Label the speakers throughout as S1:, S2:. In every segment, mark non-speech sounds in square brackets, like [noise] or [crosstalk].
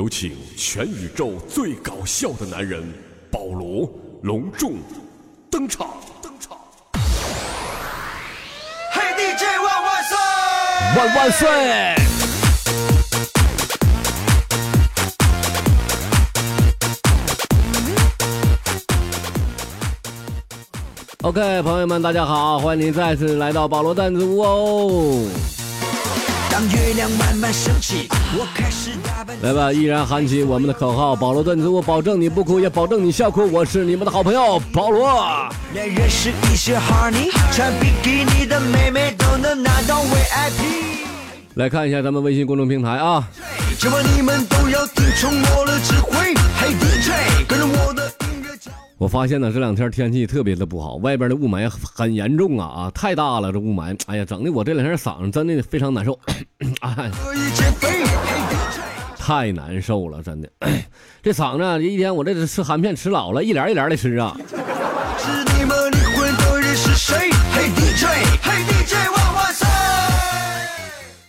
S1: 有请全宇宙最搞笑的男人保罗隆重登场！登场！
S2: 嘿，DJ 万万岁！
S3: 万万岁！OK，朋友们，大家好，欢迎您再次来到保罗段子屋哦。
S2: 当月亮慢慢升起，我开始打扮。
S3: 来吧，依然喊起我们的口号：保罗段子我，保证你不哭，也保证你笑哭。我是你们的好朋友保罗。
S2: 也认识一些 Honey，穿比基尼的妹妹都能拿到 VIP。
S3: 来看一下咱们微信公众平台啊，
S2: 你们都要听从我的指挥。嘿，DJ，跟着我的。
S3: 我发现呢这两天天气特别的不好，外边的雾霾很严重啊啊，太大了这雾霾，哎呀，整的我这两天嗓子真的非常难受。[clears throat] 太难受了，真的，这嗓子一天我这吃含片吃老了，一连一连的吃啊。
S2: 是你们离婚的人是谁？嘿，DJ，嘿，DJ，万万岁！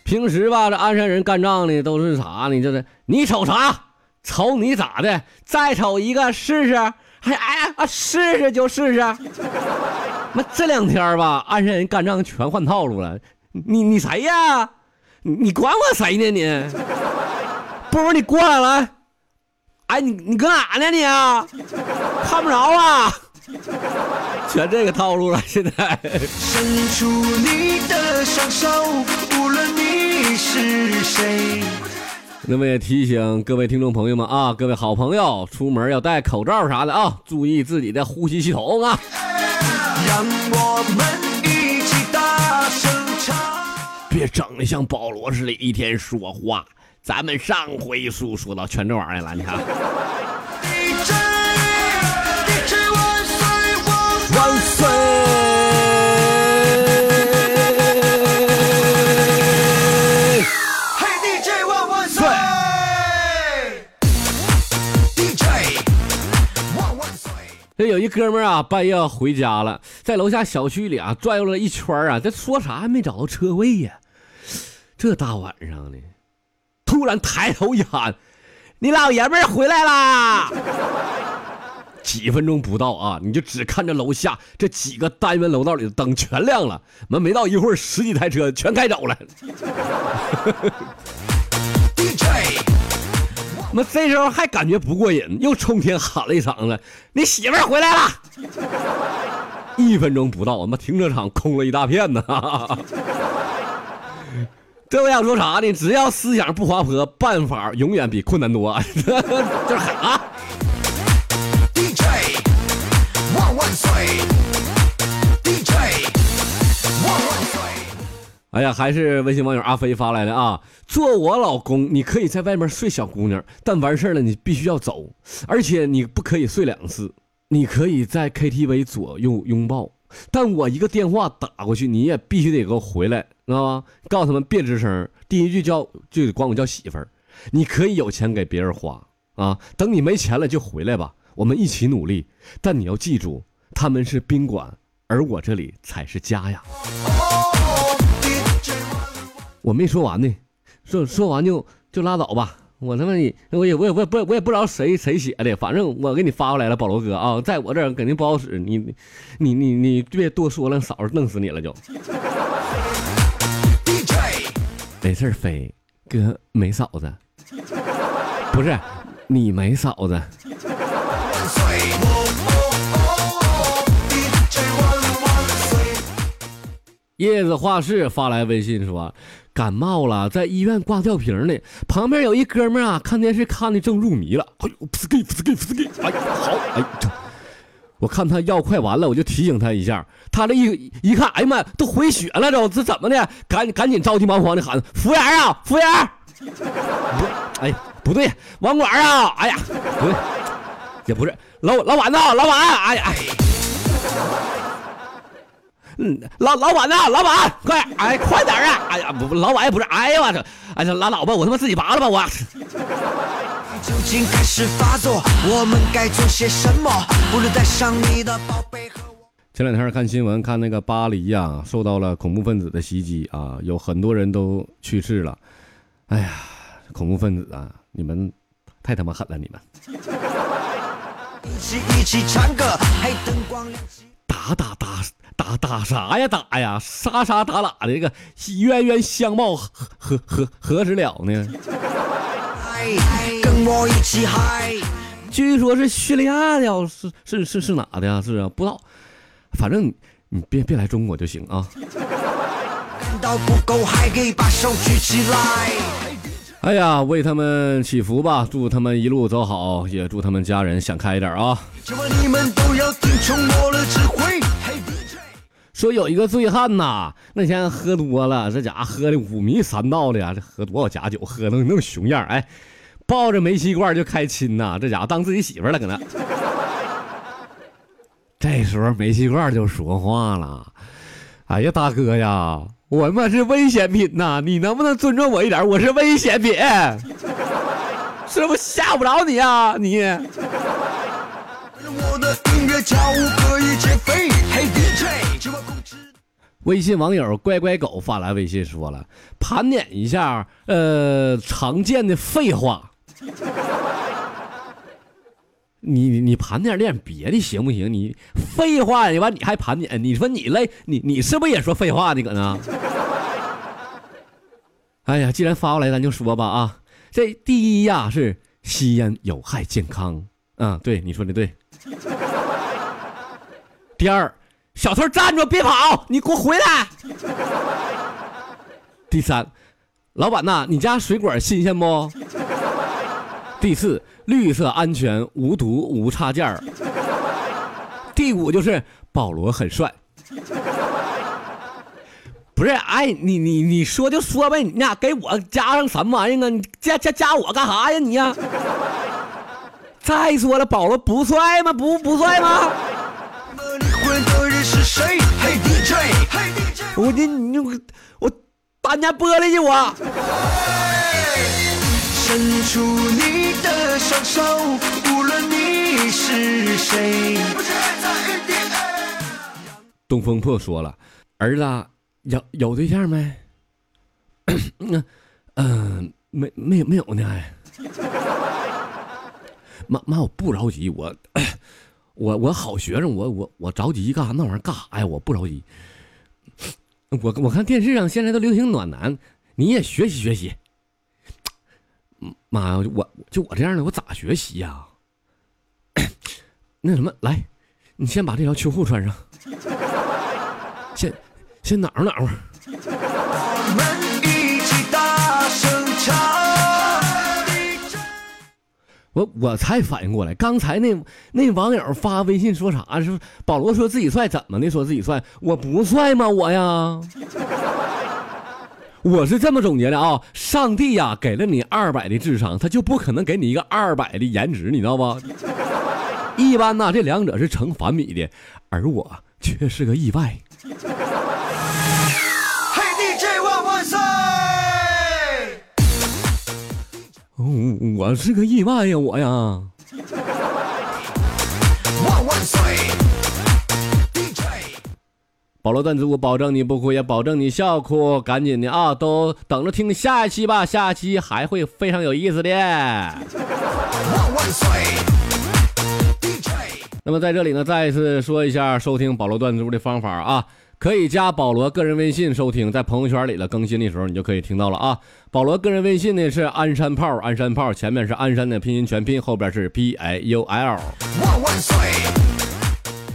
S3: 平时吧，这鞍山人干仗呢都是啥呢？就是你瞅啥？瞅你咋的？再瞅一个试试？还哎啊，试试就试试。[laughs] 妈，这两天吧，鞍山人干仗全换套路了。你你谁呀？你你管我谁呢你？不如你过来了。哎，你你搁哪呢你啊？看不着啊？全这个套路了，现在。
S2: 伸出你的双手，无论你是谁。
S3: 那么也提醒各位听众朋友们啊，各位好朋友，出门要戴口罩啥的啊，注意自己的呼吸系统啊。
S2: 让我们一起大声唱。
S3: 别整的像保罗似的，一天说话。咱们上回书说到全这玩意儿了，你看，这有一哥们儿啊，半夜回家了，在楼下小区里啊转悠了一圈啊，这说啥还没找到车位呀？这大晚上的，突然抬头一喊：“你老爷们儿回来啦！” [laughs] 几分钟不到啊，你就只看着楼下这几个单元楼道里的灯全亮了，门没到一会儿，十几台车全开走了。那这时候还感觉不过瘾，又冲天喊了一嗓子：“你媳妇儿回来了！”一分钟不到，我妈停车场空了一大片呢。这我想说啥呢？只要思想不滑坡，办法永远比困难多。[laughs] 就是喊啊！哎呀，还是微信网友阿飞发来的啊！做我老公，你可以在外面睡小姑娘，但完事儿了你必须要走，而且你不可以睡两次。你可以在 KTV 左右拥抱，但我一个电话打过去，你也必须得给我回来，知道吗？告诉他们别吱声，第一句叫就得管我叫媳妇儿。你可以有钱给别人花啊，等你没钱了就回来吧，我们一起努力。但你要记住，他们是宾馆，而我这里才是家呀。我没说完呢，说说完就就拉倒吧。我他妈也我也我也我也不我也不知道谁谁写的，反正我给你发过来了，保罗哥啊，在我这儿肯定不好使，你你你你别多说了，嫂子弄死你了就。
S2: DJ
S3: 没事儿，飞哥没嫂子，不是你没嫂子！叶子画室发来微信说，感冒了，在医院挂吊瓶呢。旁边有一哥们啊，看电视看的正入迷了。哎呦，噗呲给噗呲给噗呲给，哎呀好，哎，我看他药快完了，我就提醒他一下。他这一一看，哎呀妈，都回血了，都这怎么的？赶赶紧着急忙慌的喊服务员啊，服务员！不，哎不对，网管啊，哎呀，不对，也不是老老板呐，老板，哎呀。嗯，老老板呐，老板，快，哎，快点啊！哎呀，不不，老板也不是，哎呀我操，哎呀，拉倒吧，我他妈自己拔了吧，我。
S2: 究竟开始发作，我们该做些什么？不如带上你的宝贝和我。
S3: 前两天看新闻，看那个巴黎呀、受到了恐怖分子的袭击啊，有很多人都去世了。哎呀，恐怖分子啊，你们太他妈狠了你们！
S2: 一起一起唱歌，嘿，灯光亮起。
S3: 打打打打打啥呀打呀，杀杀打打的这个冤冤相报何何何何时了呢？
S2: 嗨，跟我一起嗨！
S3: 据说是叙利亚的，是是是是哪的呀？是啊，不知道，反正你你别别来中国就行啊。
S2: 感到不够嗨，可以把手举起来。
S3: 哎呀，为他们祈福吧，祝他们一路走好，也祝他们家人想开一点啊。说有一个醉汉呐，那天喝多了，这家伙喝的五迷三道的呀，这喝多少假酒，喝的那么熊样，哎，抱着煤气罐就开亲呐，这家伙当自己媳妇了，搁那。这时候煤气罐就说话了：“哎呀，大哥呀，我他妈是危险品呐，你能不能尊重我一点？我是危险品，是不吓不着你啊，你。”。微信网友乖乖狗发来微信说了，盘点一下，呃，常见的废话。你你你盘点点别的行不行？你废话你完你还盘点？你说你累，你你是不是也说废话呢？搁那？[laughs] 哎呀，既然发过来，咱就说吧啊。这第一呀是吸烟有害健康，嗯，对，你说的对。第二，小偷站住，别跑，你给我回来。第三，老板呐，你家水果新鲜不？第四，绿色安全，无毒无插件儿。第五就是保罗很帅。不是，哎，你你你说就说呗，你俩给我加上什么玩意儿啊？你加加加我干啥呀你呀？再说了，保罗不帅吗？不不帅吗？我你你我我打你家玻璃去我。
S2: 伸出你的双手，无论你是谁。
S3: 东风破说了，儿子有有对象 [coughs] 没？嗯嗯，没没有没有呢。哎，妈妈，我不着急，我 [coughs] 我我好学生，我我我着急干啥？那玩意儿干啥呀？我不着急。我我看电视上现在都流行暖男，你也学习学习。妈呀，我就我这样的，我咋学习呀？[coughs] 那什么，来，你先把这条秋裤穿上，[laughs] 先先暖和暖和。
S2: 我。
S3: 我才反应过来，刚才那那网友发微信说啥？说保罗说自己帅，怎么的？说自己帅，我不帅吗？我呀，我是这么总结的啊！上帝呀，给了你二百的智商，他就不可能给你一个二百的颜值，你知道吧？[laughs] 一般呢，这两者是成反比的，而我却是个意外。
S2: 嘿，DJ 万万岁！
S3: 哦，我是个意外呀，我呀。保罗段子，我保证你不哭，也保证你笑哭。赶紧的啊，都等着听下一期吧，下一期还会非常有意思的。那么在这里呢，再一次说一下收听保罗段子屋的方法啊，可以加保罗个人微信收听，在朋友圈里了更新的时候你就可以听到了啊。保罗个人微信呢是鞍山炮，鞍山炮前面是鞍山的拼音全拼，后边是 P A U L。
S2: 万万岁！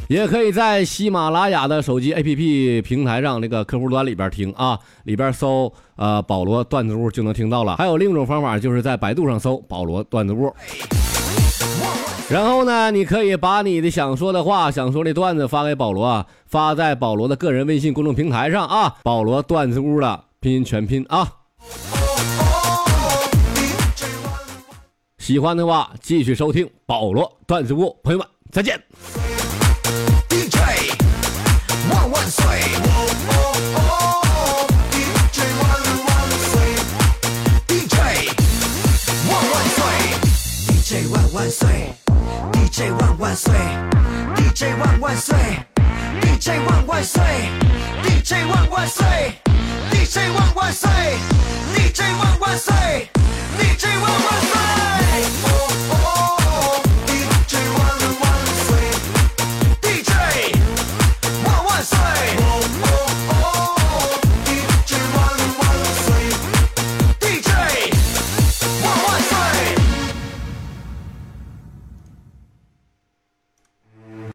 S3: 也可以在喜马拉雅的手机 APP 平台上那个客户端里边听啊，里边搜呃保罗段子屋就能听到了。还有另一种方法，就是在百度上搜保罗段子屋。然后呢，你可以把你的想说的话、想说的段子发给保罗啊，发在保罗的个人微信公众平台上啊，保罗段子屋的拼音全拼啊。喜欢的话，继续收听保罗段子屋，朋友们再见。
S2: 万岁 DJ 万万岁！DJ 万万岁！DJ 万万岁